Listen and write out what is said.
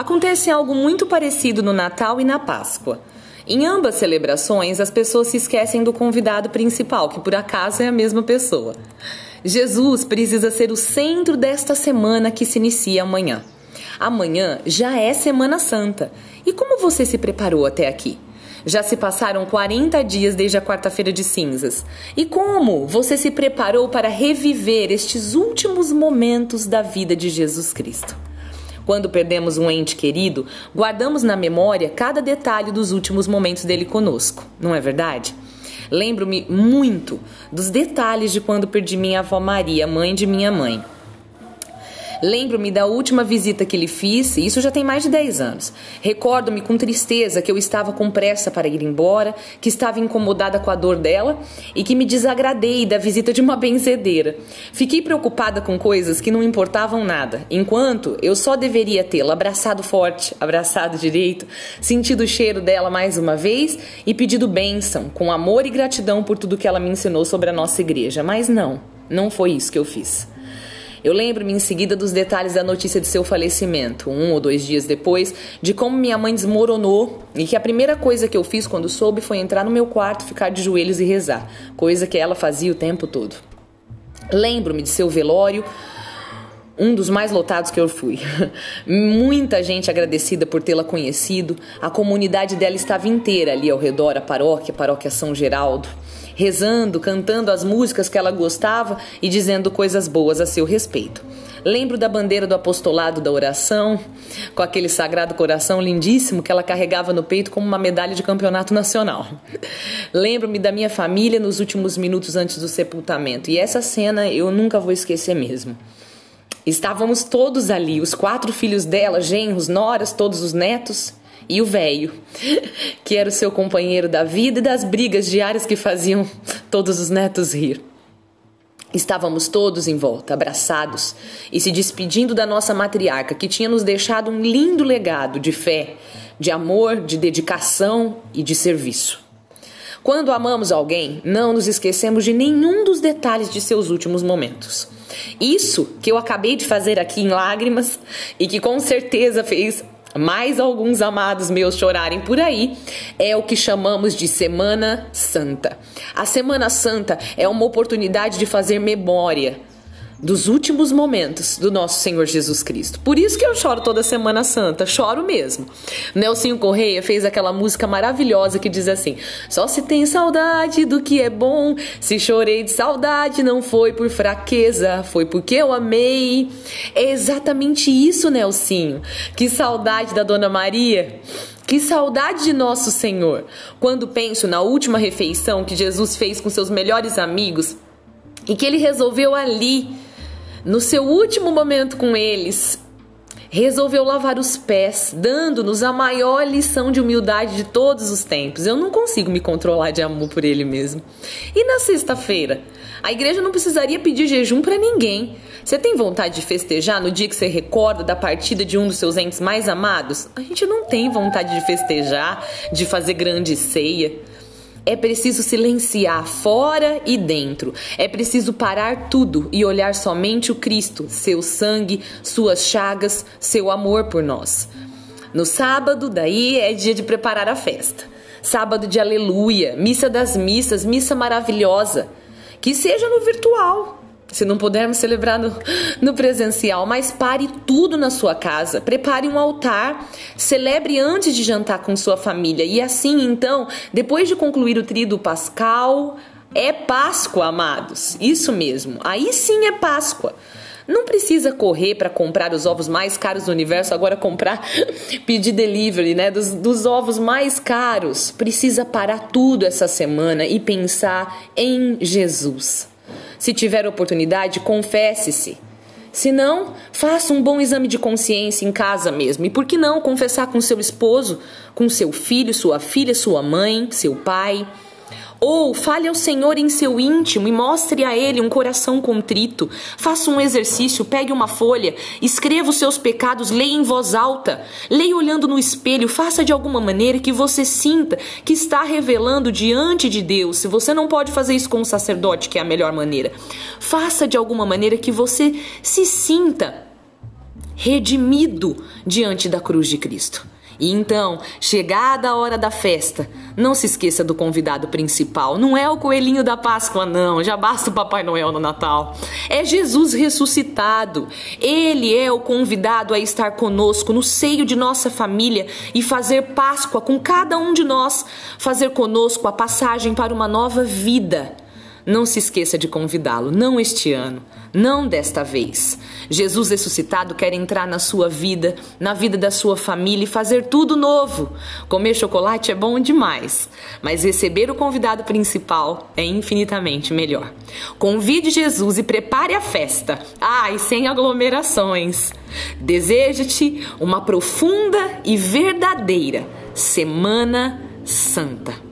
Acontece algo muito parecido no Natal e na Páscoa. Em ambas celebrações, as pessoas se esquecem do convidado principal, que por acaso é a mesma pessoa. Jesus precisa ser o centro desta semana que se inicia amanhã. Amanhã já é Semana Santa. E como você se preparou até aqui? Já se passaram 40 dias desde a quarta-feira de cinzas. E como você se preparou para reviver estes últimos momentos da vida de Jesus Cristo? Quando perdemos um ente querido, guardamos na memória cada detalhe dos últimos momentos dele conosco, não é verdade? Lembro-me muito dos detalhes de quando perdi minha avó Maria, mãe de minha mãe. Lembro-me da última visita que lhe fiz, e isso já tem mais de 10 anos. Recordo-me com tristeza que eu estava com pressa para ir embora, que estava incomodada com a dor dela e que me desagradei da visita de uma benzedeira. Fiquei preocupada com coisas que não importavam nada, enquanto eu só deveria tê-la abraçado forte, abraçado direito, sentido o cheiro dela mais uma vez e pedido bênção, com amor e gratidão por tudo que ela me ensinou sobre a nossa igreja. Mas não, não foi isso que eu fiz. Eu lembro-me em seguida dos detalhes da notícia de seu falecimento, um ou dois dias depois, de como minha mãe desmoronou e que a primeira coisa que eu fiz quando soube foi entrar no meu quarto, ficar de joelhos e rezar, coisa que ela fazia o tempo todo. Lembro-me de seu velório, um dos mais lotados que eu fui. Muita gente agradecida por tê-la conhecido. A comunidade dela estava inteira ali ao redor, a paróquia, a paróquia São Geraldo rezando, cantando as músicas que ela gostava e dizendo coisas boas a seu respeito. Lembro da bandeira do apostolado da oração, com aquele sagrado coração lindíssimo que ela carregava no peito como uma medalha de campeonato nacional. Lembro-me da minha família nos últimos minutos antes do sepultamento, e essa cena eu nunca vou esquecer mesmo. Estávamos todos ali, os quatro filhos dela, genros, noras, todos os netos, e o velho, que era o seu companheiro da vida e das brigas diárias que faziam todos os netos rir. Estávamos todos em volta, abraçados e se despedindo da nossa matriarca, que tinha nos deixado um lindo legado de fé, de amor, de dedicação e de serviço. Quando amamos alguém, não nos esquecemos de nenhum dos detalhes de seus últimos momentos. Isso que eu acabei de fazer aqui em lágrimas e que com certeza fez mais alguns amados meus chorarem por aí, é o que chamamos de Semana Santa. A Semana Santa é uma oportunidade de fazer memória dos últimos momentos do nosso Senhor Jesus Cristo. Por isso que eu choro toda Semana Santa, choro mesmo. Nelson Correia fez aquela música maravilhosa que diz assim: Só se tem saudade do que é bom, se chorei de saudade não foi por fraqueza, foi porque eu amei. É exatamente isso, Nelsinho. Que saudade da Dona Maria. Que saudade de nosso Senhor. Quando penso na última refeição que Jesus fez com seus melhores amigos e que ele resolveu ali no seu último momento com eles, resolveu lavar os pés, dando-nos a maior lição de humildade de todos os tempos. Eu não consigo me controlar de amor por ele mesmo. E na sexta-feira? A igreja não precisaria pedir jejum para ninguém. Você tem vontade de festejar no dia que você recorda da partida de um dos seus entes mais amados? A gente não tem vontade de festejar, de fazer grande ceia. É preciso silenciar fora e dentro. É preciso parar tudo e olhar somente o Cristo, seu sangue, suas chagas, seu amor por nós. No sábado, daí é dia de preparar a festa. Sábado de aleluia, missa das missas, missa maravilhosa. Que seja no virtual, se não pudermos celebrar no, no, presencial, mas pare tudo na sua casa, prepare um altar, celebre antes de jantar com sua família e assim então, depois de concluir o tríduo pascal, é Páscoa, amados. Isso mesmo. Aí sim é Páscoa. Não precisa correr para comprar os ovos mais caros do universo, agora comprar, pedir delivery, né? Dos, dos ovos mais caros. Precisa parar tudo essa semana e pensar em Jesus. Se tiver oportunidade, confesse-se. Se não, faça um bom exame de consciência em casa mesmo. E por que não confessar com seu esposo, com seu filho, sua filha, sua mãe, seu pai? Ou fale ao Senhor em seu íntimo e mostre a Ele um coração contrito. Faça um exercício, pegue uma folha, escreva os seus pecados, leia em voz alta, leia olhando no espelho, faça de alguma maneira que você sinta que está revelando diante de Deus. Se você não pode fazer isso com o sacerdote, que é a melhor maneira, faça de alguma maneira que você se sinta redimido diante da cruz de Cristo. E então, chegada a hora da festa, não se esqueça do convidado principal. Não é o coelhinho da Páscoa, não. Já basta o Papai Noel no Natal. É Jesus ressuscitado. Ele é o convidado a estar conosco no seio de nossa família e fazer Páscoa com cada um de nós, fazer conosco a passagem para uma nova vida. Não se esqueça de convidá-lo, não este ano, não desta vez. Jesus ressuscitado quer entrar na sua vida, na vida da sua família e fazer tudo novo. Comer chocolate é bom demais, mas receber o convidado principal é infinitamente melhor. Convide Jesus e prepare a festa. Ah, e sem aglomerações. Desejo-te uma profunda e verdadeira Semana Santa.